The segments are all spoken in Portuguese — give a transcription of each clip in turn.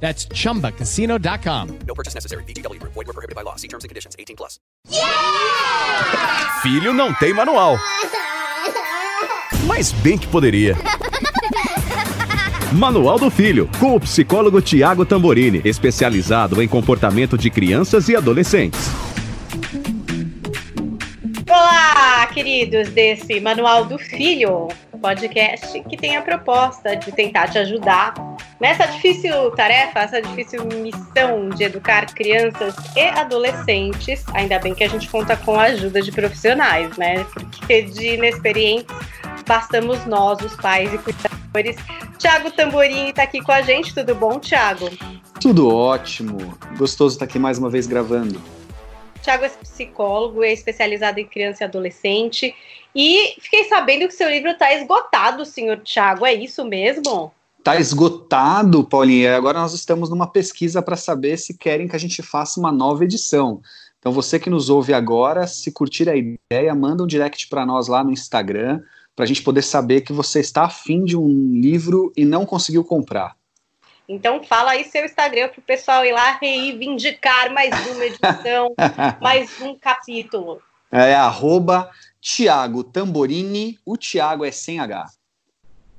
That's chumbacasino.com. No purchase necessary. VGW Group. Void were prohibited by law. See terms and conditions. 18 plus. Filho não tem manual. Mas bem que poderia. Manual do Filho, com o psicólogo Tiago Tamborini, especializado em comportamento de crianças e adolescentes. Olá, queridos desse Manual do Filho, podcast que tem a proposta de tentar te ajudar nessa difícil tarefa, essa difícil missão de educar crianças e adolescentes. Ainda bem que a gente conta com a ajuda de profissionais, né? Porque de inexperientes bastamos nós, os pais e cuidadores. Tiago Tamborini está aqui com a gente. Tudo bom, Tiago? Tudo ótimo. Gostoso estar aqui mais uma vez gravando. Tiago é psicólogo, é especializado em criança e adolescente. E fiquei sabendo que seu livro está esgotado, senhor Tiago. É isso mesmo? Está esgotado, Paulinha. Agora nós estamos numa pesquisa para saber se querem que a gente faça uma nova edição. Então você que nos ouve agora, se curtir a ideia, manda um direct para nós lá no Instagram, para a gente poder saber que você está afim de um livro e não conseguiu comprar. Então fala aí seu Instagram para o pessoal ir lá reivindicar mais uma edição, mais um capítulo. É arroba Tiago Tamborini, o Tiago é sem H.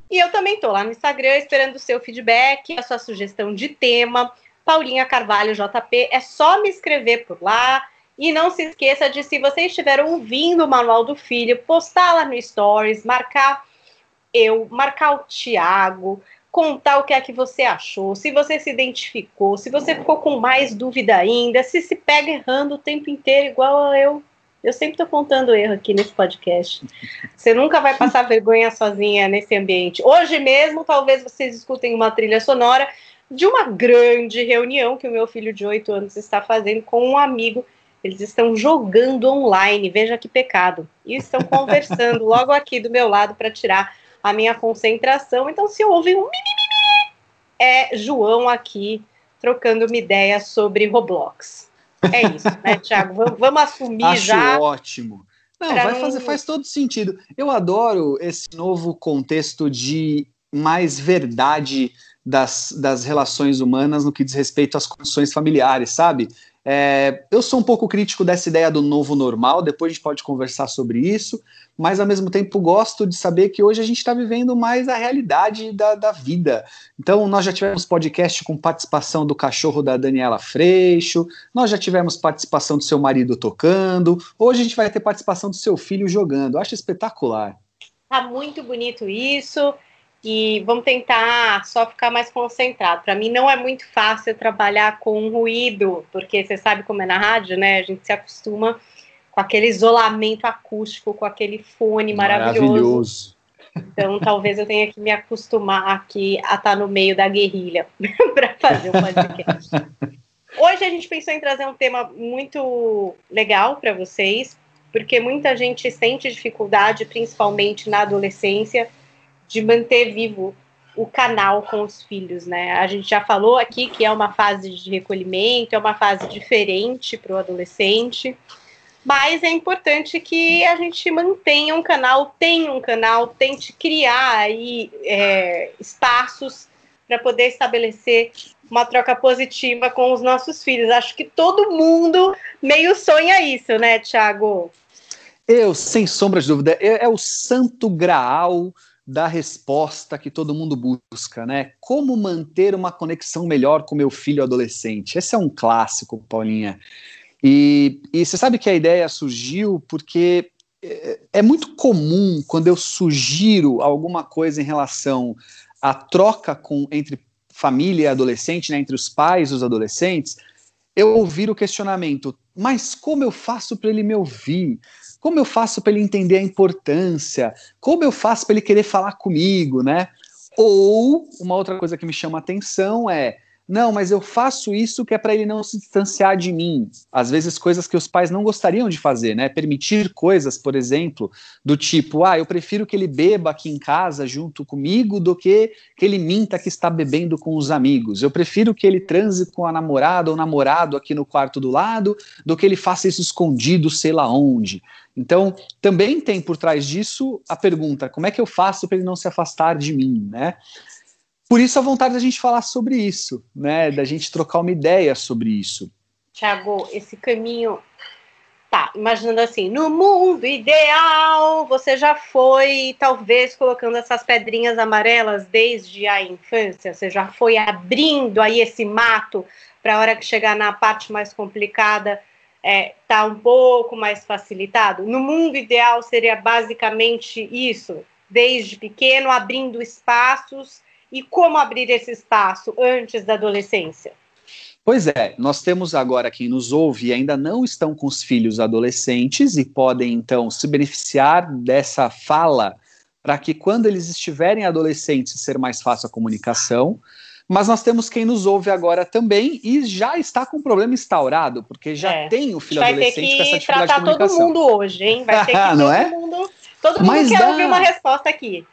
E eu também estou lá no Instagram esperando o seu feedback, a sua sugestão de tema. Paulinha Carvalho JP, é só me escrever por lá. E não se esqueça de, se você estiver ouvindo o Manual do Filho, postar lá no Stories, marcar eu, marcar o Tiago, contar o que é que você achou, se você se identificou, se você ficou com mais dúvida ainda, se se pega errando o tempo inteiro, igual eu. Eu sempre estou contando erro aqui nesse podcast. Você nunca vai passar vergonha sozinha nesse ambiente. Hoje mesmo, talvez vocês escutem uma trilha sonora de uma grande reunião que o meu filho de 8 anos está fazendo com um amigo. Eles estão jogando online, veja que pecado. E estão conversando logo aqui do meu lado para tirar a minha concentração. Então, se ouve um mimimi, é João aqui trocando uma ideia sobre Roblox. É isso, né, Thiago? Vamos, vamos assumir Acho já. ótimo. Não, vai não- fazer, faz todo sentido. Eu adoro esse novo contexto de mais verdade das, das relações humanas no que diz respeito às condições familiares, sabe? É, eu sou um pouco crítico dessa ideia do novo normal, depois a gente pode conversar sobre isso, mas ao mesmo tempo gosto de saber que hoje a gente está vivendo mais a realidade da, da vida. Então, nós já tivemos podcast com participação do cachorro da Daniela Freixo, nós já tivemos participação do seu marido tocando, hoje a gente vai ter participação do seu filho jogando. Acho espetacular. Tá muito bonito isso. E vamos tentar só ficar mais concentrado. Para mim não é muito fácil trabalhar com ruído, porque você sabe como é na rádio, né? A gente se acostuma com aquele isolamento acústico, com aquele fone maravilhoso. Então talvez eu tenha que me acostumar aqui a estar no meio da guerrilha para fazer o podcast. Hoje a gente pensou em trazer um tema muito legal para vocês, porque muita gente sente dificuldade, principalmente na adolescência, de manter vivo o canal com os filhos, né? A gente já falou aqui que é uma fase de recolhimento, é uma fase diferente para o adolescente, mas é importante que a gente mantenha um canal, tenha um canal, tente criar aí é, espaços para poder estabelecer uma troca positiva com os nossos filhos. Acho que todo mundo meio sonha isso, né, Thiago? Eu, sem sombra de dúvida, é, é o santo graal da resposta que todo mundo busca, né? Como manter uma conexão melhor com meu filho adolescente? Esse é um clássico, Paulinha. E, e você sabe que a ideia surgiu porque é, é muito comum quando eu sugiro alguma coisa em relação à troca com, entre família e adolescente, né, entre os pais e os adolescentes, eu ouvir o questionamento: mas como eu faço para ele me ouvir? Como eu faço para ele entender a importância? Como eu faço para ele querer falar comigo, né? Ou uma outra coisa que me chama atenção é Não, mas eu faço isso que é para ele não se distanciar de mim. Às vezes, coisas que os pais não gostariam de fazer, né? Permitir coisas, por exemplo, do tipo: ah, eu prefiro que ele beba aqui em casa junto comigo do que que ele minta que está bebendo com os amigos. Eu prefiro que ele transe com a namorada ou namorado aqui no quarto do lado do que ele faça isso escondido, sei lá onde. Então, também tem por trás disso a pergunta: como é que eu faço para ele não se afastar de mim, né? Por isso a vontade da gente falar sobre isso, né? Da gente trocar uma ideia sobre isso. Tiago, esse caminho. Tá, imaginando assim, no mundo ideal, você já foi, talvez, colocando essas pedrinhas amarelas desde a infância, você já foi abrindo aí esse mato para a hora que chegar na parte mais complicada, é, tá um pouco mais facilitado. No mundo ideal seria basicamente isso, desde pequeno, abrindo espaços e como abrir esse espaço antes da adolescência? Pois é, nós temos agora quem nos ouve e ainda não estão com os filhos adolescentes e podem então se beneficiar dessa fala para que quando eles estiverem adolescentes ser mais fácil a comunicação. Mas nós temos quem nos ouve agora também e já está com o problema instaurado, porque já é. tem o filho adolescente com essa dificuldade de comunicação. Vai ter que tratar todo mundo hoje, hein? Vai ter que todo é? mundo, todo mundo Mas quer dá... ouvir uma resposta aqui.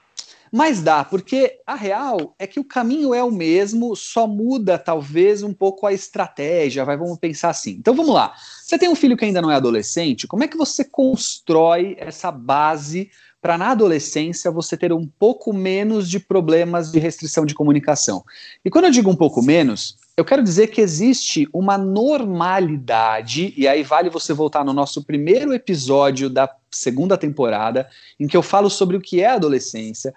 Mas dá, porque a real é que o caminho é o mesmo, só muda talvez um pouco a estratégia, vai, vamos pensar assim. Então vamos lá. Você tem um filho que ainda não é adolescente, como é que você constrói essa base para na adolescência você ter um pouco menos de problemas de restrição de comunicação? E quando eu digo um pouco menos, eu quero dizer que existe uma normalidade, e aí vale você voltar no nosso primeiro episódio da segunda temporada, em que eu falo sobre o que é adolescência,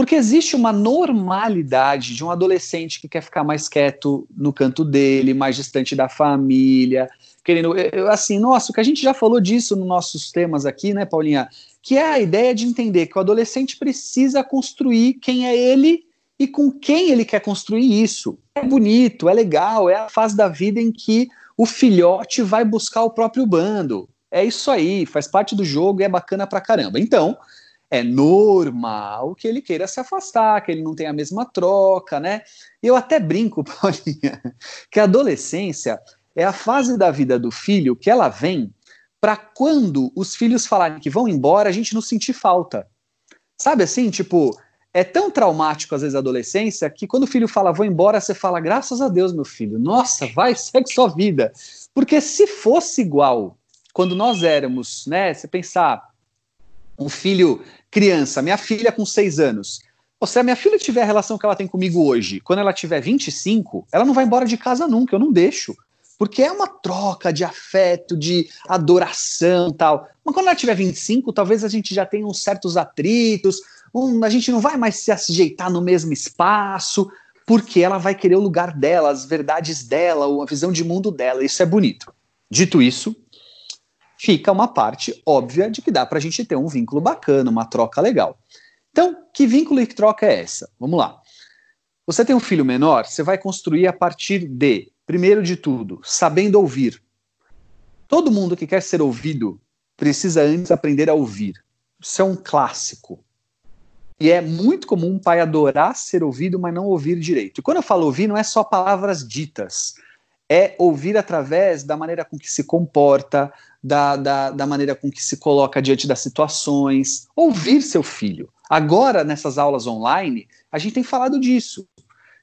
porque existe uma normalidade de um adolescente que quer ficar mais quieto no canto dele, mais distante da família, querendo. Eu, assim, nossa, o que a gente já falou disso nos nossos temas aqui, né, Paulinha? Que é a ideia de entender que o adolescente precisa construir quem é ele e com quem ele quer construir isso. É bonito, é legal, é a fase da vida em que o filhote vai buscar o próprio bando. É isso aí, faz parte do jogo e é bacana pra caramba. Então, é normal que ele queira se afastar, que ele não tenha a mesma troca, né? Eu até brinco, Paulinha, que a adolescência é a fase da vida do filho que ela vem para quando os filhos falarem que vão embora, a gente não sentir falta. Sabe assim, tipo, é tão traumático às vezes a adolescência que quando o filho fala vou embora, você fala graças a Deus, meu filho. Nossa, vai, segue sua vida. Porque se fosse igual quando nós éramos, né, você pensar um filho criança, minha filha com seis anos. Ou se a minha filha tiver a relação que ela tem comigo hoje, quando ela tiver 25, ela não vai embora de casa nunca, eu não deixo. Porque é uma troca de afeto, de adoração tal. Mas quando ela tiver 25, talvez a gente já tenha uns certos atritos, um, a gente não vai mais se ajeitar no mesmo espaço, porque ela vai querer o lugar dela, as verdades dela, a visão de mundo dela. Isso é bonito. Dito isso, fica uma parte óbvia de que dá para a gente ter um vínculo bacana, uma troca legal. Então, que vínculo e que troca é essa? Vamos lá. Você tem um filho menor, você vai construir a partir de, primeiro de tudo, sabendo ouvir. Todo mundo que quer ser ouvido precisa antes aprender a ouvir. Isso é um clássico. E é muito comum um pai adorar ser ouvido, mas não ouvir direito. E quando eu falo ouvir, não é só palavras ditas. É ouvir através da maneira com que se comporta, da, da, da maneira com que se coloca diante das situações, ouvir seu filho. Agora, nessas aulas online, a gente tem falado disso.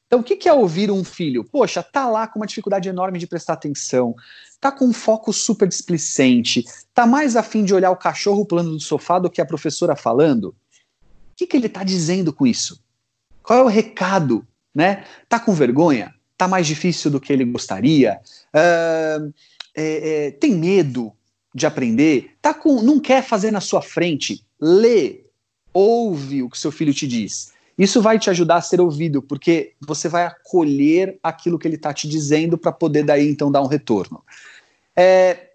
Então, o que é ouvir um filho? Poxa, tá lá com uma dificuldade enorme de prestar atenção, tá com um foco super displicente, tá mais afim de olhar o cachorro pulando do sofá do que a professora falando? O que, que ele tá dizendo com isso? Qual é o recado? Né? Tá com vergonha? Tá mais difícil do que ele gostaria? Uh, é, é, tem medo? De aprender, tá com, não quer fazer na sua frente, lê, ouve o que seu filho te diz. Isso vai te ajudar a ser ouvido, porque você vai acolher aquilo que ele está te dizendo para poder daí então dar um retorno. É,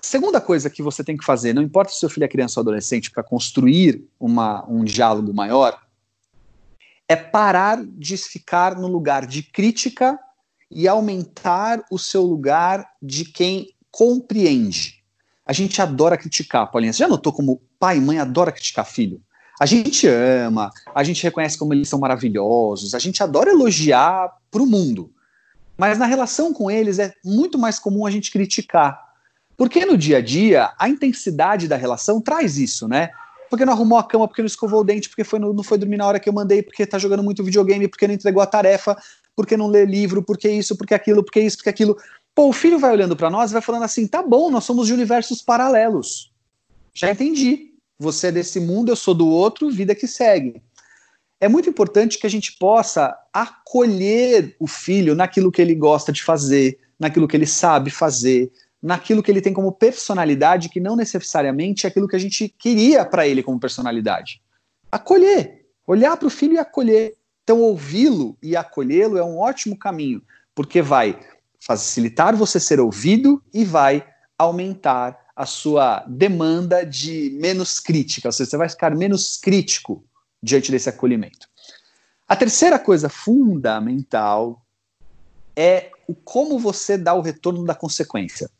segunda coisa que você tem que fazer, não importa se seu filho é criança ou adolescente, para construir uma, um diálogo maior, é parar de ficar no lugar de crítica e aumentar o seu lugar de quem compreende. A gente adora criticar, Paulinha. Você já notou como pai e mãe adora criticar filho? A gente ama, a gente reconhece como eles são maravilhosos, a gente adora elogiar para o mundo. Mas na relação com eles é muito mais comum a gente criticar. Porque no dia a dia, a intensidade da relação traz isso, né? Porque não arrumou a cama, porque não escovou o dente, porque foi, não foi dormir na hora que eu mandei, porque tá jogando muito videogame, porque não entregou a tarefa, porque não lê livro, porque isso, porque aquilo, porque isso, porque aquilo. Pô, o filho vai olhando para nós e vai falando assim: tá bom, nós somos de universos paralelos. Já entendi. Você é desse mundo, eu sou do outro, vida que segue. É muito importante que a gente possa acolher o filho naquilo que ele gosta de fazer, naquilo que ele sabe fazer, naquilo que ele tem como personalidade, que não necessariamente é aquilo que a gente queria para ele como personalidade. Acolher, olhar para o filho e acolher. Então, ouvi-lo e acolhê-lo é um ótimo caminho, porque vai facilitar você ser ouvido e vai aumentar a sua demanda de menos crítica, ou seja, você vai ficar menos crítico diante desse acolhimento. A terceira coisa fundamental é o como você dá o retorno da consequência.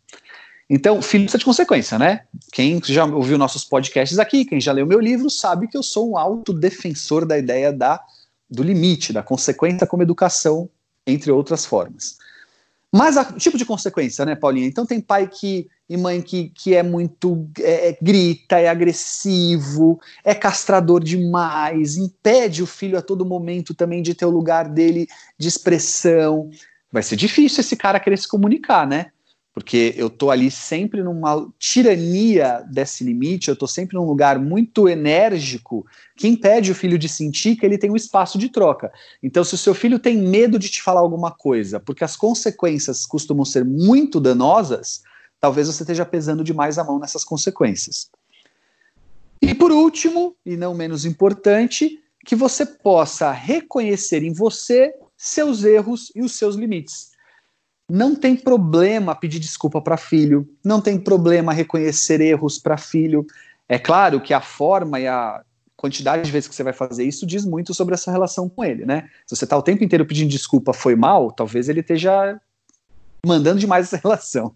Então, filho precisa de consequência, né? Quem já ouviu nossos podcasts aqui, quem já leu meu livro, sabe que eu sou um autodefensor da ideia da, do limite, da consequência como educação, entre outras formas. Mas o tipo de consequência, né, Paulinha? Então tem pai que e mãe que, que é muito é, é, grita, é agressivo, é castrador demais, impede o filho a todo momento também de ter o lugar dele de expressão. Vai ser difícil esse cara querer se comunicar, né? Porque eu tô ali sempre numa tirania desse limite, eu tô sempre num lugar muito enérgico que impede o filho de sentir que ele tem um espaço de troca. Então, se o seu filho tem medo de te falar alguma coisa, porque as consequências costumam ser muito danosas, talvez você esteja pesando demais a mão nessas consequências. E por último, e não menos importante, que você possa reconhecer em você seus erros e os seus limites. Não tem problema pedir desculpa para filho, não tem problema reconhecer erros para filho. É claro que a forma e a quantidade de vezes que você vai fazer isso diz muito sobre essa relação com ele, né? Se você está o tempo inteiro pedindo desculpa, foi mal, talvez ele esteja mandando demais essa relação.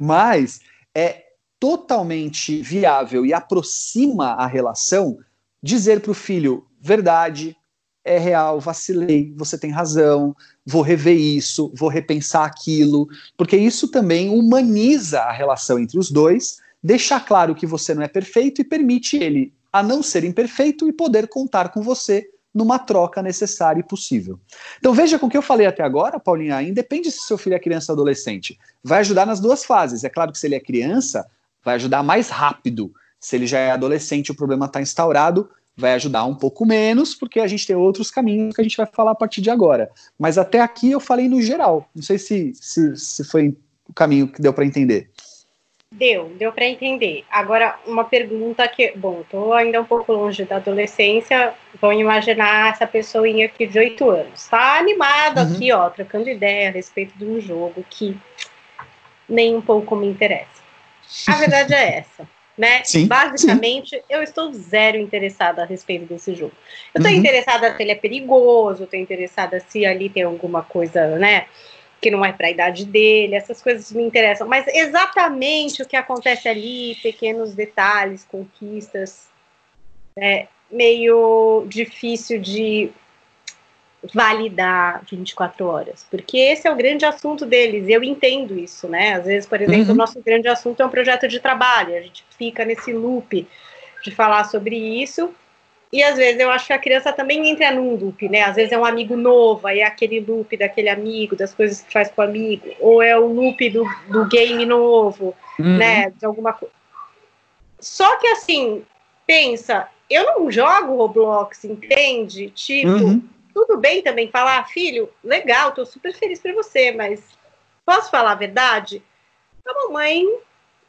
Mas é totalmente viável e aproxima a relação dizer para o filho verdade, é real, vacilei, você tem razão, vou rever isso, vou repensar aquilo, porque isso também humaniza a relação entre os dois, deixa claro que você não é perfeito e permite ele a não ser imperfeito e poder contar com você numa troca necessária e possível. Então veja com o que eu falei até agora, Paulinha, independe se seu filho é criança ou adolescente, vai ajudar nas duas fases. É claro que se ele é criança, vai ajudar mais rápido. Se ele já é adolescente, o problema está instaurado, vai ajudar um pouco menos, porque a gente tem outros caminhos que a gente vai falar a partir de agora. Mas até aqui eu falei no geral. Não sei se, se, se foi o caminho que deu para entender. Deu, deu para entender. Agora, uma pergunta que, bom, estou ainda um pouco longe da adolescência, vão imaginar essa pessoinha aqui de oito anos. Tá animada uhum. aqui, ó, trocando ideia a respeito de um jogo que nem um pouco me interessa. A verdade é essa, né? Sim, Basicamente, sim. eu estou zero interessada a respeito desse jogo. Eu estou uhum. interessada se ele é perigoso, estou interessada se ali tem alguma coisa, né? que não é para a idade dele, essas coisas me interessam. Mas exatamente o que acontece ali, pequenos detalhes, conquistas, é meio difícil de validar 24 horas, porque esse é o grande assunto deles, e eu entendo isso, né? Às vezes, por exemplo, uhum. o nosso grande assunto é um projeto de trabalho, a gente fica nesse loop de falar sobre isso, e às vezes eu acho que a criança também entra num loop, né? Às vezes é um amigo novo, aí é aquele loop daquele amigo, das coisas que faz com o amigo, ou é o loop do, do game novo, uhum. né? De alguma coisa. Só que assim, pensa, eu não jogo Roblox, entende? Tipo, uhum. Tudo bem também falar, filho, legal, tô super feliz por você, mas posso falar a verdade? A mamãe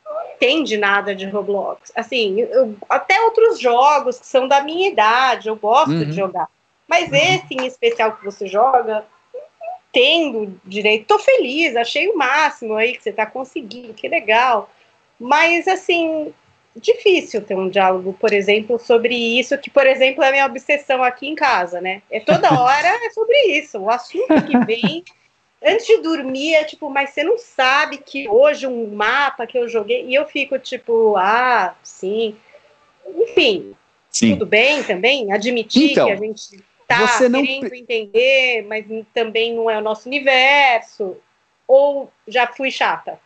não entende nada de Roblox. Assim, eu, até outros jogos que são da minha idade, eu gosto uhum. de jogar. Mas uhum. esse em especial que você joga, não entendo direito. Tô feliz, achei o máximo aí que você tá conseguindo, que legal. Mas, assim, difícil ter um diálogo, por exemplo, sobre isso, que, por exemplo, é a minha obsessão aqui em casa, né? É toda hora é sobre isso. O assunto que vem antes de dormir, é tipo, mas você não sabe que hoje um mapa que eu joguei, e eu fico tipo, ah, sim. Enfim, sim. tudo bem também, admitir então, que a gente tá não querendo pre- entender, mas também não é o nosso universo? Ou já fui chata?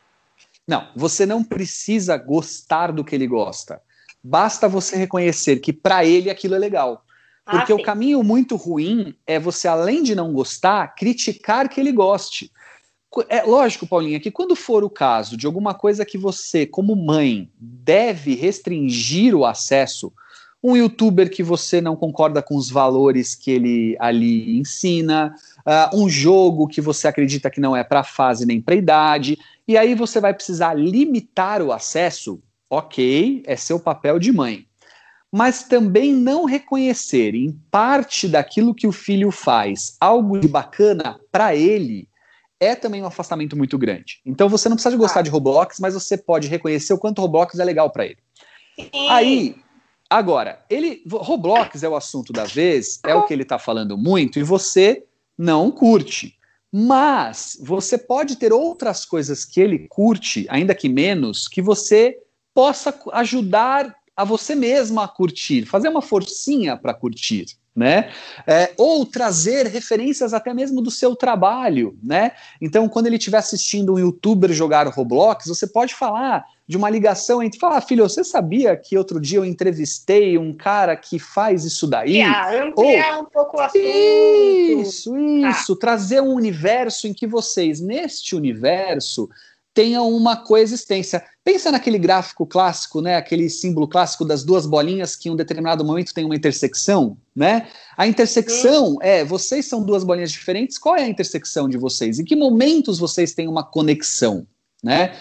Não, você não precisa gostar do que ele gosta. Basta você reconhecer que para ele aquilo é legal. Porque ah, o caminho muito ruim é você, além de não gostar, criticar que ele goste. É lógico, Paulinha, que quando for o caso de alguma coisa que você, como mãe, deve restringir o acesso, um youtuber que você não concorda com os valores que ele ali ensina, ah, um jogo que você acredita que não é para fase nem para idade, e aí você vai precisar limitar o acesso, ok, é seu papel de mãe mas também não reconhecer em parte daquilo que o filho faz algo de bacana para ele é também um afastamento muito grande. Então você não precisa de gostar Ah. de Roblox, mas você pode reconhecer o quanto Roblox é legal para ele. Sim. Aí, agora, ele Roblox é o assunto da vez, é o que ele está falando muito e você não curte. Mas você pode ter outras coisas que ele curte, ainda que menos, que você possa ajudar a você mesma a curtir, fazer uma forcinha para curtir, né? É, ou trazer referências até mesmo do seu trabalho, né? Então, quando ele estiver assistindo um youtuber jogar Roblox, você pode falar de uma ligação entre falar, ah, filho, você sabia que outro dia eu entrevistei um cara que faz isso daí? Ampliar, ampliar um pouco o assunto. Isso, isso. Trazer um universo em que vocês, neste universo, tenham uma coexistência. Pensa naquele gráfico clássico, né? Aquele símbolo clássico das duas bolinhas que em um determinado momento tem uma intersecção, né? A intersecção é, vocês são duas bolinhas diferentes, qual é a intersecção de vocês? Em que momentos vocês têm uma conexão, né?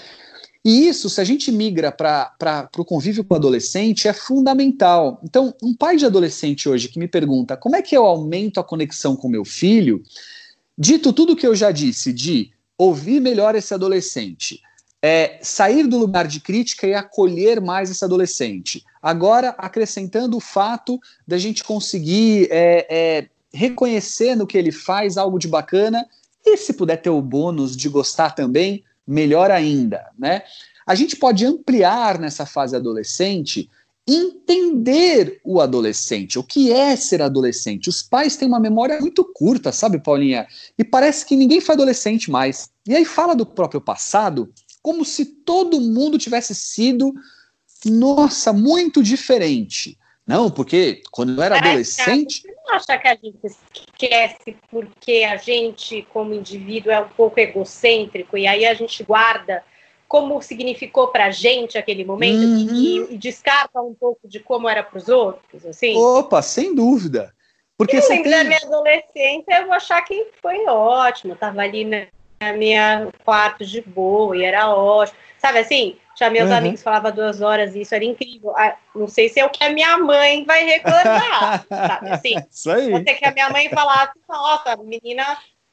E isso, se a gente migra para o convívio com o adolescente, é fundamental. Então, um pai de adolescente hoje que me pergunta como é que eu aumento a conexão com meu filho, dito tudo o que eu já disse, de ouvir melhor esse adolescente, é, sair do lugar de crítica e acolher mais esse adolescente. Agora, acrescentando o fato da gente conseguir é, é, reconhecer no que ele faz algo de bacana e, se puder ter o bônus de gostar também, melhor ainda, né? A gente pode ampliar nessa fase adolescente, entender o adolescente, o que é ser adolescente. Os pais têm uma memória muito curta, sabe, Paulinha? E parece que ninguém foi adolescente mais. E aí fala do próprio passado como se todo mundo tivesse sido, nossa, muito diferente. Não, porque quando eu era Parece, adolescente. Você não acha que a gente esquece porque a gente, como indivíduo, é um pouco egocêntrico e aí a gente guarda como significou pra gente aquele momento Uhum. e, e descarta um pouco de como era pros outros, assim? Opa, sem dúvida. Porque eu lembro tem... da minha adolescência, eu vou achar que foi ótimo. Eu tava ali na, na minha quarto de boa e era ótimo. Sabe assim? Já meus Uhum. amigos falavam duas horas e isso era incrível. Ah, não sei se é o que a minha mãe vai reclamar, sabe? Assim, Isso aí. Ser que a minha mãe falasse, nossa, a menina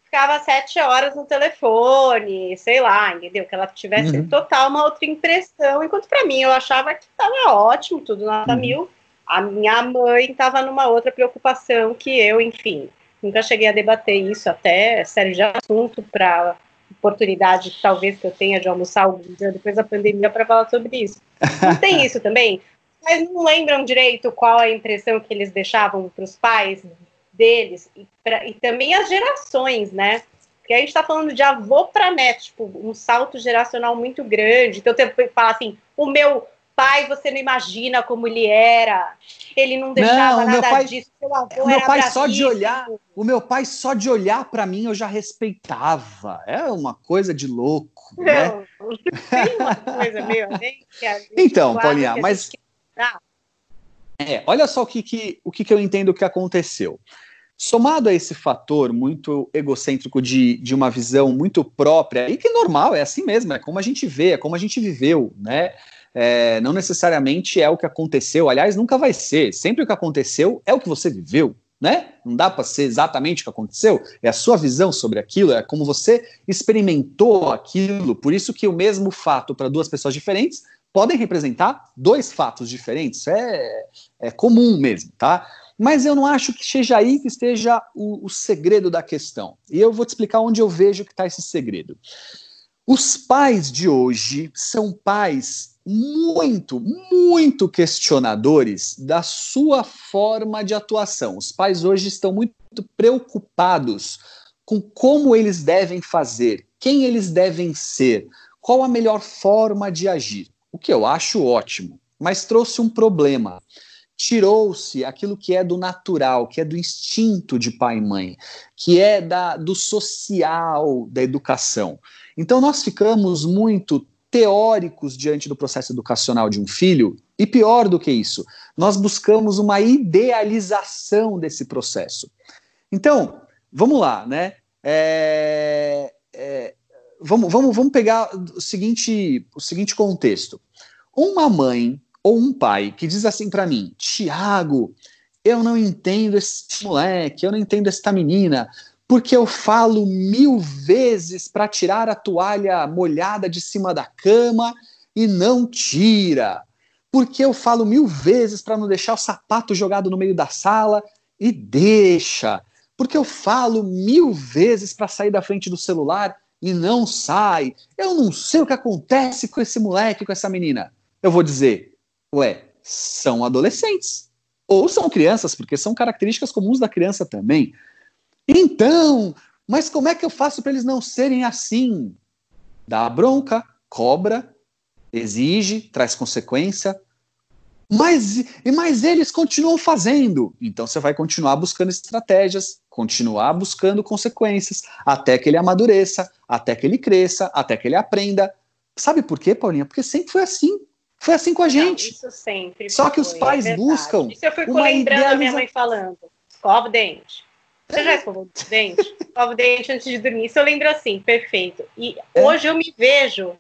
ficava sete horas no telefone, sei lá, entendeu? Que ela tivesse Uhum. total uma outra impressão. Enquanto pra mim eu achava que estava ótimo, tudo nota Uhum. mil. A minha mãe estava numa outra preocupação que eu, enfim. Nunca cheguei a debater isso, até série de assunto para oportunidade, talvez, que eu tenha de almoçar algum dia depois da pandemia para falar sobre isso. Não tem isso também? Mas não lembram direito qual a impressão que eles deixavam para os pais deles e, pra, e também as gerações, né? Porque a gente está falando de avô para neto, tipo, um salto geracional muito grande. Então, você fala assim: o meu pai, você não imagina como ele era, ele não deixava Não, nada pai- disso, seu avô o meu era pai só de bravíssimo. olhar- O meu pai, só de olhar para mim, eu já respeitava. É uma coisa de louco, né? Não, tem uma coisa meio assim Então, Paulinha, mas- dar. É, olha só o que, que, o que, que eu entendo que aconteceu. Somado a esse fator muito egocêntrico de, de uma visão muito própria, e que é normal, é assim mesmo, é como a gente vê, é como a gente viveu, né? É, não necessariamente é o que aconteceu, aliás, nunca vai ser. Sempre o que aconteceu é o que você viveu, né? Não dá para ser exatamente o que aconteceu, é a sua visão sobre aquilo, é como você experimentou aquilo. Por isso que o mesmo fato para duas pessoas diferentes podem representar dois fatos diferentes. É, é comum mesmo, tá? Mas eu não acho que seja aí que esteja o, o segredo da questão. E eu vou te explicar onde eu vejo que está esse segredo. Os pais de hoje são pais muito, muito questionadores da sua forma de atuação. Os pais hoje estão muito preocupados com como eles devem fazer, quem eles devem ser, qual a melhor forma de agir. O que eu acho ótimo, mas trouxe um problema. Tirou-se aquilo que é do natural, que é do instinto de pai e mãe, que é da, do social da educação. Então nós ficamos muito teóricos diante do processo educacional de um filho, e pior do que isso, nós buscamos uma idealização desse processo. Então, vamos lá, né? É, é, vamos, vamos, vamos pegar o seguinte, o seguinte contexto. Uma mãe ou um pai que diz assim para mim, Tiago, eu não entendo esse moleque, eu não entendo esta menina, porque eu falo mil vezes para tirar a toalha molhada de cima da cama e não tira. Porque eu falo mil vezes para não deixar o sapato jogado no meio da sala e deixa. Porque eu falo mil vezes para sair da frente do celular e não sai. Eu não sei o que acontece com esse moleque, com essa menina. Eu vou dizer, ué, são adolescentes. Ou são crianças, porque são características comuns da criança também. Então, mas como é que eu faço para eles não serem assim? Dá bronca, cobra, exige, traz consequência. Mas, mas eles continuam fazendo. Então você vai continuar buscando estratégias, continuar buscando consequências, até que ele amadureça, até que ele cresça, até que ele aprenda. Sabe por quê, Paulinha? Porque sempre foi assim. Foi assim com a gente. Não, isso sempre. Só que os é pais é buscam. Isso eu fico lembrando idealiza... a minha mãe falando: escova o dente você já escovou o dente? Escova o dente antes de dormir. Isso eu lembro assim, perfeito. E é. hoje eu me vejo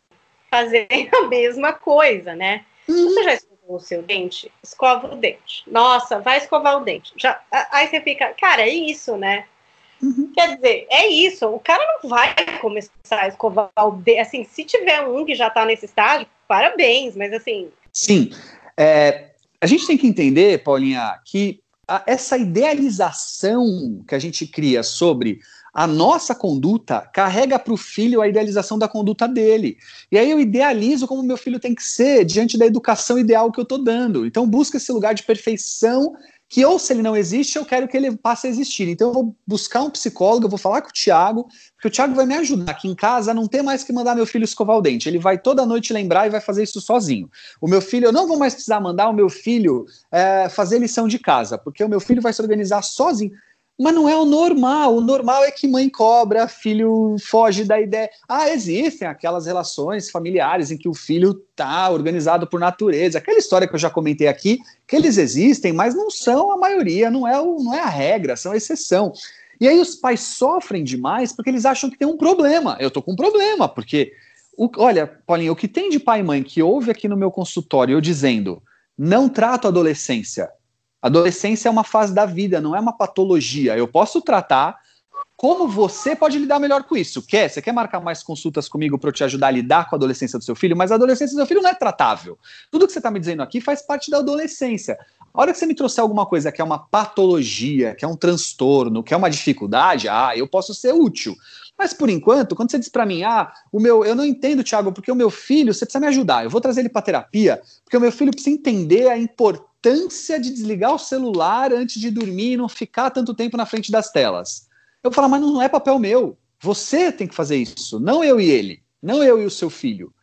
fazendo a mesma coisa, né? Uhum. Você já escovou o seu dente? Escova o dente. Nossa, vai escovar o dente. Já, aí você fica, cara, é isso, né? Uhum. Quer dizer, é isso. O cara não vai começar a escovar o dente. Assim, se tiver um que já tá nesse estágio, parabéns, mas assim. Sim. É, a gente tem que entender, Paulinha, que a, essa idealização que a gente cria sobre a nossa conduta carrega para o filho a idealização da conduta dele. E aí eu idealizo como meu filho tem que ser diante da educação ideal que eu estou dando. Então busca esse lugar de perfeição que ou se ele não existe, eu quero que ele passe a existir. Então eu vou buscar um psicólogo, eu vou falar com o Tiago, porque o Tiago vai me ajudar aqui em casa a não ter mais que mandar meu filho escovar o dente. Ele vai toda noite lembrar e vai fazer isso sozinho. O meu filho, eu não vou mais precisar mandar o meu filho é, fazer lição de casa, porque o meu filho vai se organizar sozinho. Mas não é o normal. O normal é que mãe cobra, filho foge da ideia. Ah, existem aquelas relações familiares em que o filho tá organizado por natureza. Aquela história que eu já comentei aqui, que eles existem, mas não são a maioria, não é, o, não é a regra, são a exceção. E aí os pais sofrem demais porque eles acham que tem um problema. Eu tô com um problema, porque, o, olha, Paulinho, o que tem de pai e mãe que ouve aqui no meu consultório eu dizendo não trato adolescência, Adolescência é uma fase da vida, não é uma patologia. Eu posso tratar como você pode lidar melhor com isso. Quer? Você quer marcar mais consultas comigo para eu te ajudar a lidar com a adolescência do seu filho? Mas a adolescência do seu filho não é tratável. Tudo que você está me dizendo aqui faz parte da adolescência. A hora que você me trouxer alguma coisa que é uma patologia, que é um transtorno, que é uma dificuldade, ah, eu posso ser útil. Mas por enquanto, quando você diz para mim, ah, o meu, eu não entendo, Thiago, porque o meu filho, você precisa me ajudar. Eu vou trazer ele para terapia, porque o meu filho precisa entender a importância importância de desligar o celular antes de dormir e não ficar tanto tempo na frente das telas. Eu falo, mas não é papel meu. Você tem que fazer isso, não eu e ele, não eu e o seu filho.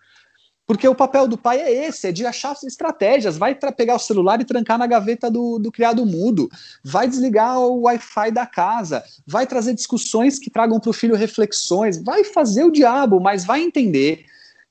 Porque o papel do pai é esse, é de achar estratégias. Vai pegar o celular e trancar na gaveta do, do criado mudo. Vai desligar o Wi-Fi da casa. Vai trazer discussões que tragam para o filho reflexões. Vai fazer o diabo, mas vai entender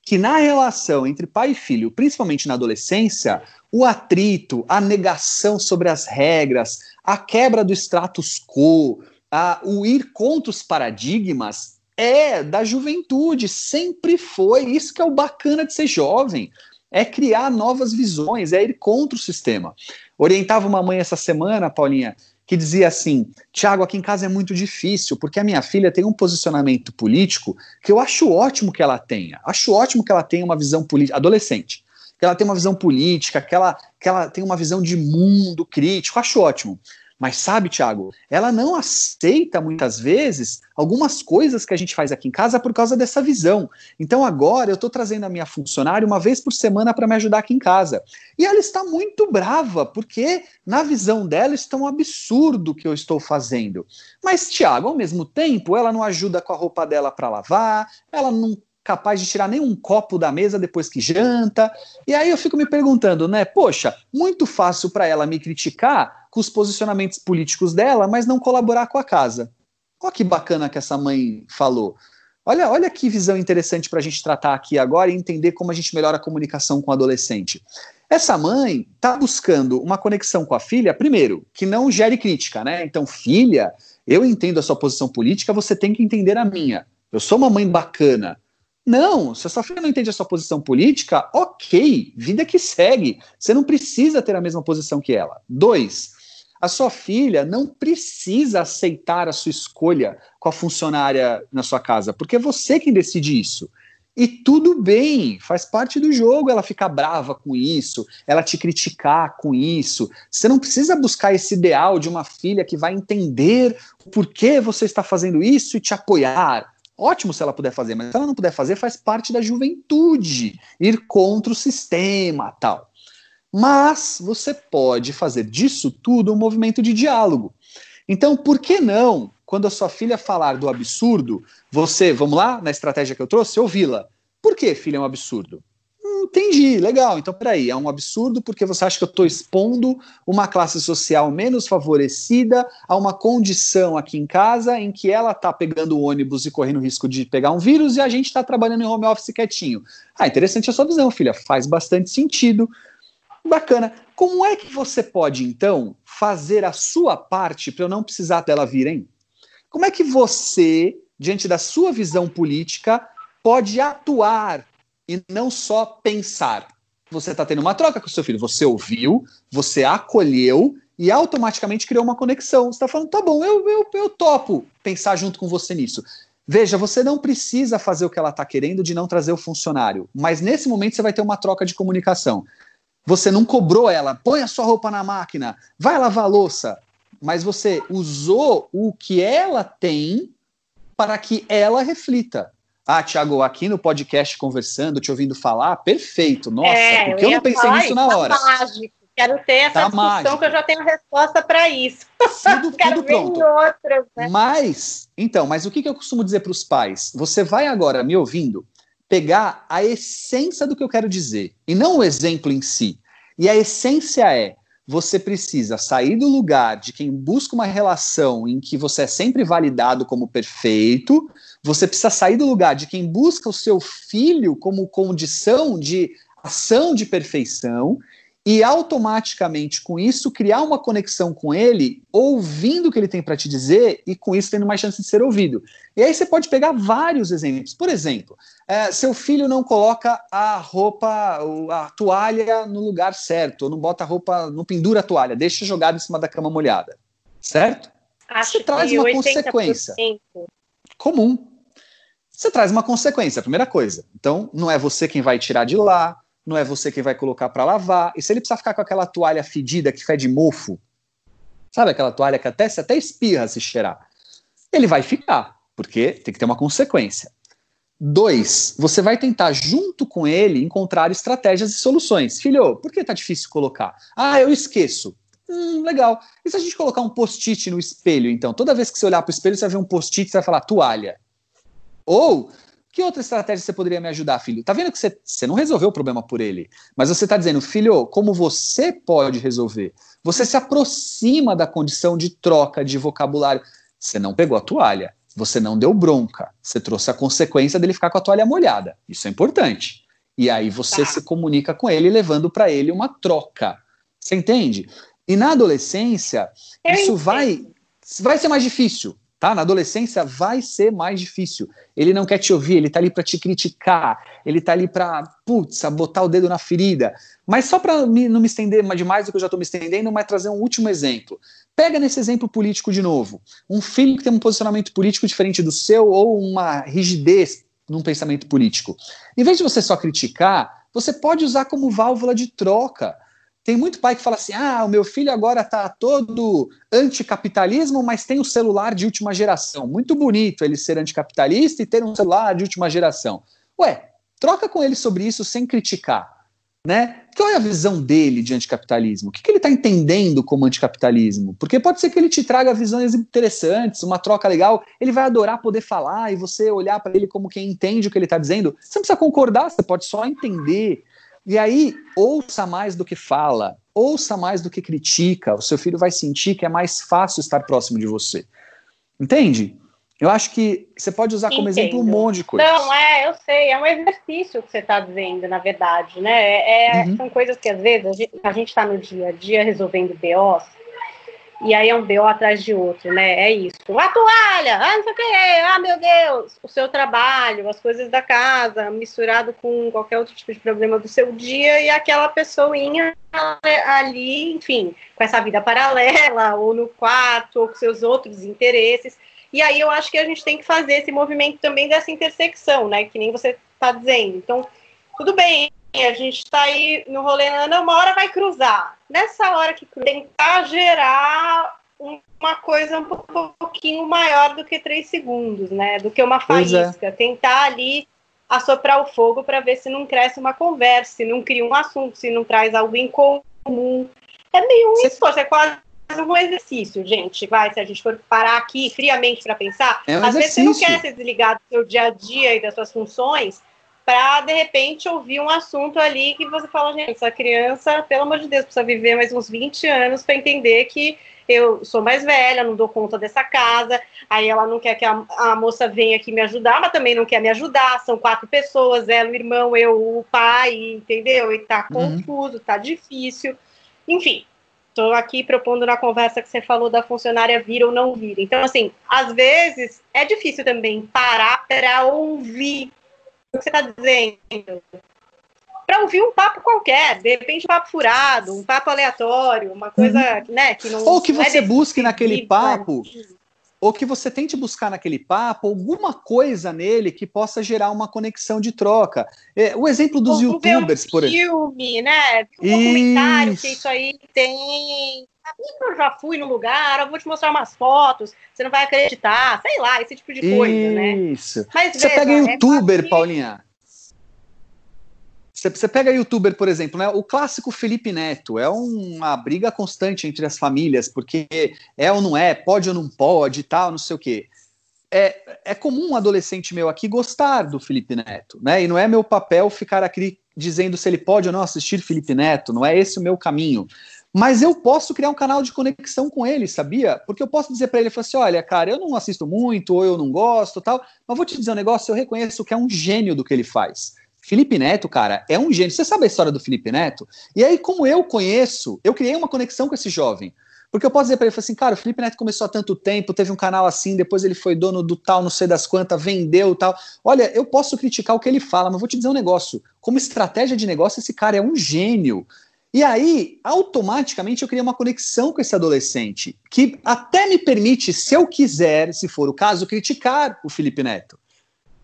que na relação entre pai e filho, principalmente na adolescência, o atrito, a negação sobre as regras, a quebra do status quo, a, o ir contra os paradigmas é da juventude, sempre foi. Isso que é o bacana de ser jovem, é criar novas visões, é ir contra o sistema. Orientava uma mãe essa semana, Paulinha, que dizia assim: Tiago, aqui em casa é muito difícil, porque a minha filha tem um posicionamento político que eu acho ótimo que ela tenha. Acho ótimo que ela tenha uma visão política. Adolescente que ela tem uma visão política, que ela, que ela tem uma visão de mundo crítico, acho ótimo. Mas sabe, Tiago, ela não aceita muitas vezes algumas coisas que a gente faz aqui em casa por causa dessa visão. Então agora eu estou trazendo a minha funcionária uma vez por semana para me ajudar aqui em casa. E ela está muito brava, porque na visão dela está um absurdo que eu estou fazendo. Mas, Tiago, ao mesmo tempo, ela não ajuda com a roupa dela para lavar, ela não capaz de tirar nenhum copo da mesa depois que janta. E aí eu fico me perguntando, né? Poxa, muito fácil para ela me criticar com os posicionamentos políticos dela, mas não colaborar com a casa. Olha que bacana que essa mãe falou. Olha, olha que visão interessante para a gente tratar aqui agora e entender como a gente melhora a comunicação com o adolescente. Essa mãe está buscando uma conexão com a filha, primeiro, que não gere crítica, né? Então, filha, eu entendo a sua posição política, você tem que entender a minha. Eu sou uma mãe bacana. Não, se a sua filha não entende a sua posição política, ok, vida que segue. Você não precisa ter a mesma posição que ela. Dois, a sua filha não precisa aceitar a sua escolha com a funcionária na sua casa, porque é você quem decide isso. E tudo bem, faz parte do jogo ela ficar brava com isso, ela te criticar com isso. Você não precisa buscar esse ideal de uma filha que vai entender o porquê você está fazendo isso e te apoiar. Ótimo se ela puder fazer, mas se ela não puder fazer, faz parte da juventude ir contra o sistema, tal. Mas você pode fazer disso tudo um movimento de diálogo. Então, por que não, quando a sua filha falar do absurdo, você, vamos lá, na estratégia que eu trouxe, ouvi-la? Por que, filha, é um absurdo? Entendi, legal. Então, peraí, é um absurdo porque você acha que eu estou expondo uma classe social menos favorecida a uma condição aqui em casa em que ela está pegando o ônibus e correndo risco de pegar um vírus e a gente está trabalhando em home office quietinho. Ah, interessante a sua visão, filha. Faz bastante sentido. Bacana. Como é que você pode, então, fazer a sua parte para eu não precisar dela vir, hein? Como é que você, diante da sua visão política, pode atuar e não só pensar. Você está tendo uma troca com o seu filho. Você ouviu, você acolheu e automaticamente criou uma conexão. Você está falando, tá bom, eu, eu, eu topo pensar junto com você nisso. Veja, você não precisa fazer o que ela está querendo de não trazer o funcionário, mas nesse momento você vai ter uma troca de comunicação. Você não cobrou ela, põe a sua roupa na máquina, vai lavar a louça, mas você usou o que ela tem para que ela reflita. Ah, Tiago, aqui no podcast conversando, te ouvindo falar, perfeito. Nossa, é, porque eu, eu não pensei nisso na hora. Tá mágico. Quero ter essa tá discussão mágico. que eu já tenho resposta para isso. Tudo, Quero tudo pronto. Outras, né? Mas, então, mas o que, que eu costumo dizer para os pais? Você vai agora, me ouvindo, pegar a essência do que eu quero dizer, e não o exemplo em si. E a essência é: você precisa sair do lugar de quem busca uma relação em que você é sempre validado como perfeito, você precisa sair do lugar de quem busca o seu filho como condição de ação de perfeição e automaticamente com isso criar uma conexão com ele, ouvindo o que ele tem para te dizer e com isso tendo mais chance de ser ouvido. E aí você pode pegar vários exemplos. Por exemplo, é, seu filho não coloca a roupa, a toalha no lugar certo, ou não bota a roupa, não pendura a toalha, deixa jogada em cima da cama molhada, certo? Acho você traz uma 80%. consequência comum. Você traz uma consequência, a primeira coisa. Então, não é você quem vai tirar de lá, não é você que vai colocar para lavar. E se ele precisar ficar com aquela toalha fedida que fede mofo, sabe aquela toalha que até se até espirra se cheirar, ele vai ficar, porque tem que ter uma consequência. Dois, você vai tentar, junto com ele, encontrar estratégias e soluções. Filho, por que tá difícil colocar? Ah, eu esqueço. Hum, legal. E se a gente colocar um post-it no espelho, então? Toda vez que você olhar para o espelho, você vai ver um post-it e vai falar toalha. Ou que outra estratégia você poderia me ajudar, filho? Tá vendo que você, você não resolveu o problema por ele, mas você está dizendo, filho, como você pode resolver? Você se aproxima da condição de troca de vocabulário. Você não pegou a toalha, você não deu bronca, você trouxe a consequência dele ficar com a toalha molhada. Isso é importante. E aí você tá. se comunica com ele, levando para ele uma troca. Você entende? E na adolescência, Eu isso vai, vai ser mais difícil tá? Na adolescência vai ser mais difícil. Ele não quer te ouvir, ele tá ali para te criticar, ele tá ali para, putz, botar o dedo na ferida. Mas só para não me estender demais do que eu já estou me estendendo, mas trazer um último exemplo. Pega nesse exemplo político de novo. Um filho que tem um posicionamento político diferente do seu ou uma rigidez num pensamento político. Em vez de você só criticar, você pode usar como válvula de troca. Tem muito pai que fala assim: ah, o meu filho agora tá todo anticapitalismo, mas tem o um celular de última geração. Muito bonito ele ser anticapitalista e ter um celular de última geração. Ué, troca com ele sobre isso sem criticar. Né? Qual é a visão dele de anticapitalismo? O que, que ele está entendendo como anticapitalismo? Porque pode ser que ele te traga visões interessantes, uma troca legal, ele vai adorar poder falar e você olhar para ele como quem entende o que ele está dizendo. Você não precisa concordar, você pode só entender. E aí, ouça mais do que fala, ouça mais do que critica. O seu filho vai sentir que é mais fácil estar próximo de você. Entende? Eu acho que você pode usar como Entendo. exemplo um monte de coisa. Não, é, eu sei, é um exercício que você está dizendo, na verdade, né? É, é, uhum. São coisas que às vezes a gente está no dia a dia resolvendo BOs, e aí é um BO atrás de outro, né? É isso. A toalha, ah, não sei o que, ah, meu Deus, o seu trabalho, as coisas da casa, misturado com qualquer outro tipo de problema do seu dia, e aquela pessoinha ali, enfim, com essa vida paralela, ou no quarto, ou com seus outros interesses. E aí eu acho que a gente tem que fazer esse movimento também dessa intersecção, né? Que nem você está dizendo. Então, tudo bem, a gente está aí no rolê, uma hora vai cruzar. Nessa hora que tentar gerar uma coisa um pouquinho maior do que três segundos, né? Do que uma é. faísca. É. Tentar ali assoprar o fogo para ver se não cresce uma conversa, se não cria um assunto, se não traz algo em comum. É meio um esforço, é quase um exercício, gente. Vai, se a gente for parar aqui friamente para pensar, é um às exercício. vezes você não quer ser desligado do seu dia a dia e das suas funções para de repente ouvir um assunto ali que você fala, gente, essa criança, pelo amor de Deus, precisa viver mais uns 20 anos para entender que eu sou mais velha, não dou conta dessa casa, aí ela não quer que a, a, moça venha aqui me ajudar, mas também não quer me ajudar, são quatro pessoas, ela, o irmão, eu, o pai, entendeu? E tá uhum. confuso, tá difícil, enfim, estou aqui propondo na conversa que você falou da funcionária vir ou não vir. Então, assim, às vezes é difícil também parar para ouvir que você está dizendo. Para ouvir um papo qualquer, de repente um papo furado, um papo aleatório, uma coisa, uhum. né, que não. Ou que você é busque naquele papo ou que você tente buscar naquele papo alguma coisa nele que possa gerar uma conexão de troca. É, o exemplo dos ou youtubers, um por exemplo. filme, né? Um documentário que isso aí tem. Eu já fui no lugar, eu vou te mostrar umas fotos, você não vai acreditar, sei lá, esse tipo de coisa, isso. né? Isso. Você veja, pega é youtuber, é Paulinha. Você pega youtuber, por exemplo, né? O clássico Felipe Neto é uma briga constante entre as famílias, porque é ou não é, pode ou não pode, tal, não sei o quê. É, é comum um adolescente meu aqui gostar do Felipe Neto, né? E não é meu papel ficar aqui dizendo se ele pode ou não assistir Felipe Neto, não é esse o meu caminho. Mas eu posso criar um canal de conexão com ele, sabia? Porque eu posso dizer para ele, assim, olha, cara, eu não assisto muito, ou eu não gosto, tal, mas vou te dizer um negócio, eu reconheço que é um gênio do que ele faz. Felipe Neto, cara, é um gênio. Você sabe a história do Felipe Neto? E aí, como eu conheço, eu criei uma conexão com esse jovem. Porque eu posso dizer para ele assim, cara, o Felipe Neto começou há tanto tempo, teve um canal assim, depois ele foi dono do tal, não sei das quantas, vendeu tal. Olha, eu posso criticar o que ele fala, mas vou te dizer um negócio. Como estratégia de negócio, esse cara é um gênio. E aí, automaticamente, eu criei uma conexão com esse adolescente, que até me permite, se eu quiser, se for o caso, criticar o Felipe Neto.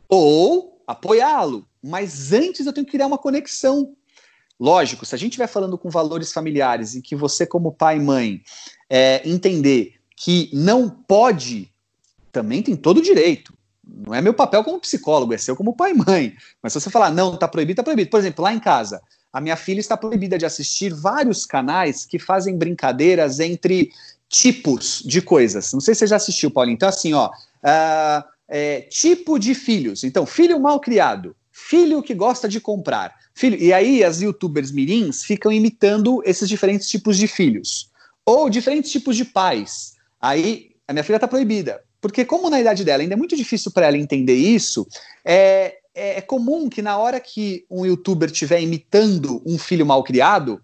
Ou apoiá-lo. Mas antes eu tenho que criar uma conexão. Lógico, se a gente estiver falando com valores familiares e que você, como pai e mãe, é, entender que não pode, também tem todo o direito. Não é meu papel como psicólogo, é seu como pai e mãe. Mas se você falar, não, tá proibido, tá proibido. Por exemplo, lá em casa, a minha filha está proibida de assistir vários canais que fazem brincadeiras entre tipos de coisas. Não sei se você já assistiu, Paulinho. Então, assim, ó, uh, é, tipo de filhos. Então, filho mal criado, filho que gosta de comprar. Filho, e aí as youtubers mirins ficam imitando esses diferentes tipos de filhos. Ou diferentes tipos de pais. Aí a minha filha está proibida. Porque, como na idade dela ainda é muito difícil para ela entender isso, é, é, é, comum que na hora que um youtuber estiver imitando um filho mal criado,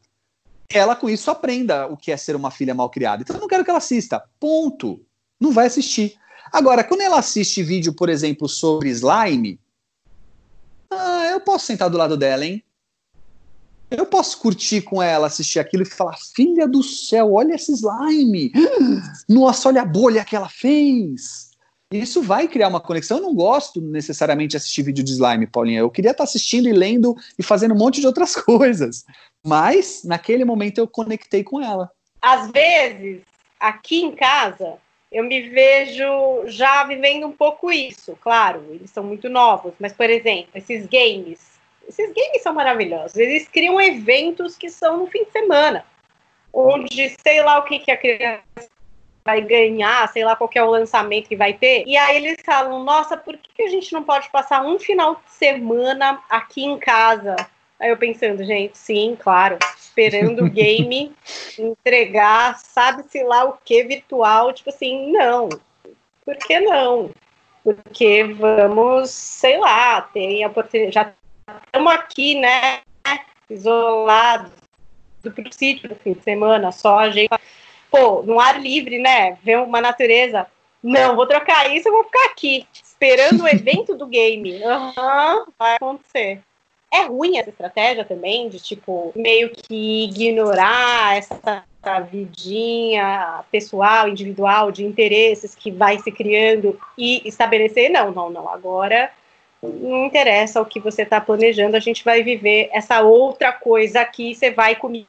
ela com isso aprenda o que é ser uma filha mal criada. Então eu não quero que ela assista. Ponto. Não vai assistir. Agora, quando ela assiste vídeo, por exemplo, sobre slime, ah, eu posso sentar do lado dela, hein? Eu posso curtir com ela, assistir aquilo e falar: filha do céu, olha esse slime! Nossa, olha a bolha que ela fez! Isso vai criar uma conexão. Eu não gosto necessariamente de assistir vídeo de slime, Paulinha. Eu queria estar assistindo e lendo e fazendo um monte de outras coisas. Mas, naquele momento, eu conectei com ela. Às vezes, aqui em casa, eu me vejo já vivendo um pouco isso. Claro, eles são muito novos, mas, por exemplo, esses games. Esses games são maravilhosos. Eles criam eventos que são no fim de semana, onde sei lá o que, que a criança vai ganhar, sei lá qual é o lançamento que vai ter. E aí eles falam: nossa, por que a gente não pode passar um final de semana aqui em casa? Aí eu pensando, gente, sim, claro, esperando o game entregar, sabe-se lá o que virtual, tipo assim, não. Por que não? Porque vamos, sei lá, tem a oportunidade. Já estamos aqui, né? Isolados do sítio no fim de semana, só a gente. Pô, no ar livre, né? Ver uma natureza. Não, vou trocar isso, eu vou ficar aqui, esperando o evento do game. Uhum, vai acontecer. É ruim essa estratégia também, de tipo, meio que ignorar essa vidinha pessoal, individual, de interesses que vai se criando e estabelecer, não, não, não, agora não interessa o que você está planejando, a gente vai viver essa outra coisa aqui, você vai comigo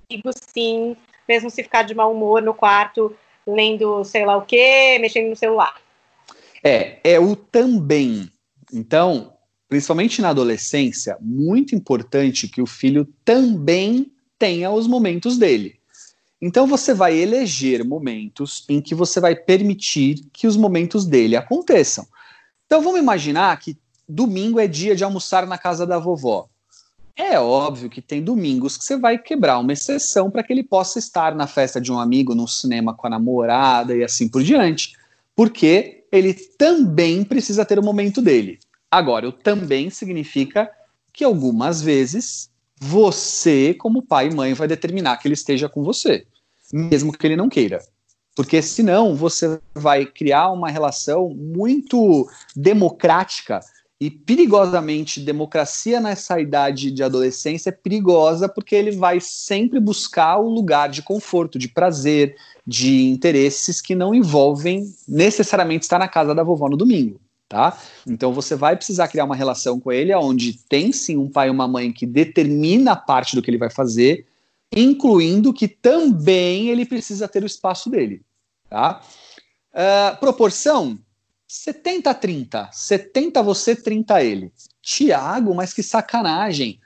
sim, mesmo se ficar de mau humor no quarto, lendo sei lá o que, mexendo no celular. É, é o também. Então, principalmente na adolescência, muito importante que o filho também tenha os momentos dele. Então você vai eleger momentos em que você vai permitir que os momentos dele aconteçam. Então vamos imaginar que domingo é dia de almoçar na casa da vovó. É óbvio que tem domingos que você vai quebrar uma exceção para que ele possa estar na festa de um amigo, no cinema com a namorada e assim por diante, porque ele também precisa ter o momento dele. Agora, o também significa que algumas vezes você, como pai e mãe, vai determinar que ele esteja com você, mesmo que ele não queira. Porque senão você vai criar uma relação muito democrática e perigosamente democracia nessa idade de adolescência é perigosa porque ele vai sempre buscar o lugar de conforto, de prazer, de interesses que não envolvem necessariamente estar na casa da vovó no domingo tá? Então você vai precisar criar uma relação com ele onde tem sim um pai e uma mãe que determina a parte do que ele vai fazer, incluindo que também ele precisa ter o espaço dele, tá? Uh, proporção 70 a 30, 70 você, 30 ele. Tiago, mas que sacanagem.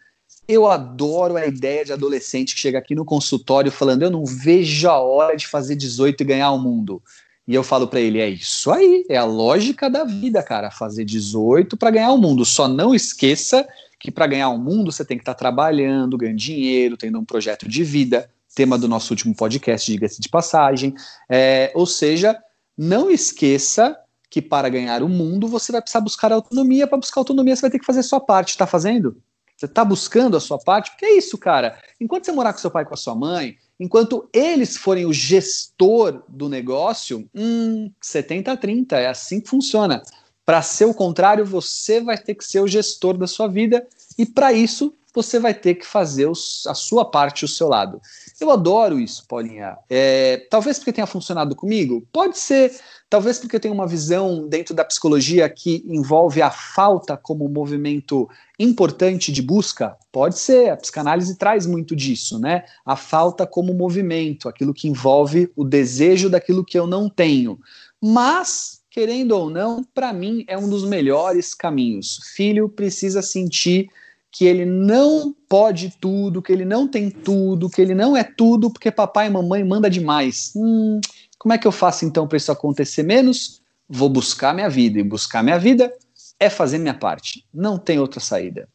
Eu adoro a ideia de adolescente que chega aqui no consultório falando: eu não vejo a hora de fazer 18 e ganhar o mundo. E eu falo para ele: é isso aí, é a lógica da vida, cara. Fazer 18 para ganhar o mundo. Só não esqueça que para ganhar o mundo você tem que estar tá trabalhando, ganhando dinheiro, tendo um projeto de vida. Tema do nosso último podcast, diga-se de passagem. É, ou seja, não esqueça que para ganhar o mundo você vai precisar buscar autonomia. Para buscar autonomia, você vai ter que fazer a sua parte. Está fazendo? Você está buscando a sua parte? Porque é isso, cara. Enquanto você morar com seu pai e com a sua mãe, Enquanto eles forem o gestor do negócio, hum, 70 a 30, é assim que funciona. Para ser o contrário, você vai ter que ser o gestor da sua vida e para isso você vai ter que fazer os, a sua parte, o seu lado. Eu adoro isso, Paulinha. É, talvez porque tenha funcionado comigo, pode ser. Talvez porque eu tenho uma visão dentro da psicologia que envolve a falta como movimento importante de busca, pode ser. A psicanálise traz muito disso, né? A falta como movimento, aquilo que envolve o desejo daquilo que eu não tenho. Mas, querendo ou não, para mim é um dos melhores caminhos. Filho precisa sentir que ele não pode tudo, que ele não tem tudo, que ele não é tudo porque papai e mamãe manda demais. Hum, como é que eu faço então para isso acontecer menos? Vou buscar minha vida. E buscar minha vida é fazer minha parte. Não tem outra saída.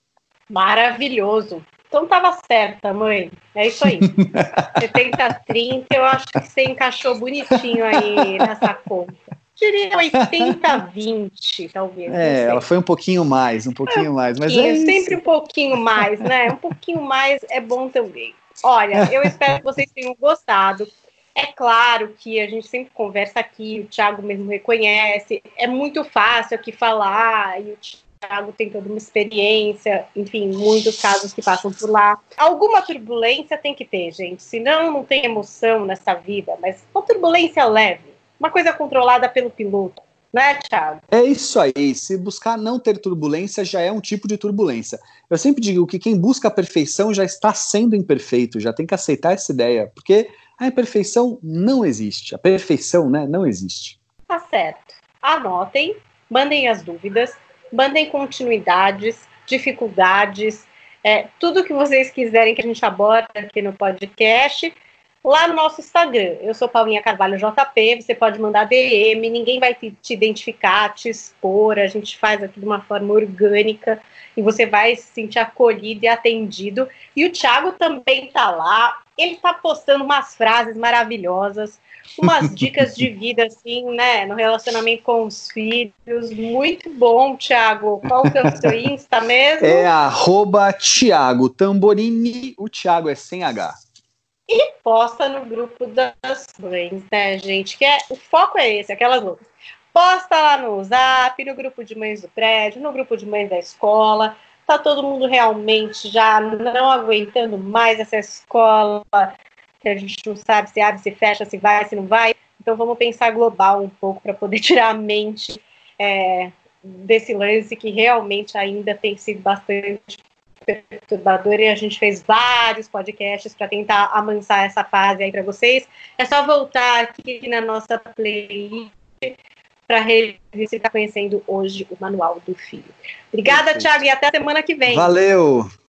Maravilhoso. Então tava certa, mãe. É isso aí. 70, 30, eu acho que você encaixou bonitinho aí nessa conta. Diria 80, 20, talvez. É, ela foi um pouquinho mais, um pouquinho mais. Mas é sempre um pouquinho mais, né? Um pouquinho mais é bom também. Olha, eu espero que vocês tenham gostado. É claro que a gente sempre conversa aqui, o Thiago mesmo reconhece, é muito fácil aqui falar, e o Thiago tem toda uma experiência, enfim, muitos casos que passam por lá. Alguma turbulência tem que ter, gente, senão não tem emoção nessa vida, mas uma turbulência leve, uma coisa controlada pelo piloto. Né, Thiago? É isso aí. Se buscar não ter turbulência, já é um tipo de turbulência. Eu sempre digo que quem busca a perfeição já está sendo imperfeito, já tem que aceitar essa ideia, porque a imperfeição não existe. A perfeição, né, não existe. Tá certo. Anotem, mandem as dúvidas, mandem continuidades, dificuldades, é, tudo que vocês quiserem que a gente aborde aqui no podcast lá no nosso Instagram. Eu sou Paulinha Carvalho JP, você pode mandar DM, ninguém vai te, te, identificar, te expor, a gente faz aqui de uma forma orgânica e você vai se sentir acolhido e atendido. E o Thiago também tá lá, ele tá postando umas frases maravilhosas, umas dicas de vida, assim, né, no relacionamento com os filhos. Muito bom, Thiago. Qual que é o seu Insta mesmo? É arroba Thiago Tamborini, o Thiago é sem H e posta no grupo das mães, né, gente? Que é, o foco é esse, aquelas loucas. Posta lá no Zap, no grupo de mães do prédio, no grupo de mães da escola. Tá todo mundo realmente já não aguentando mais essa escola, que a gente não sabe se abre, se fecha, se vai, se não vai. Então vamos pensar global um pouco para poder tirar a mente é, desse lance que realmente ainda tem sido bastante perturbador e a gente fez vários podcasts para tentar amansar essa fase aí para vocês. É só voltar aqui na nossa playlist para se está conhecendo hoje o Manual do Filho. Obrigada, Thiago, e até semana que vem. Valeu!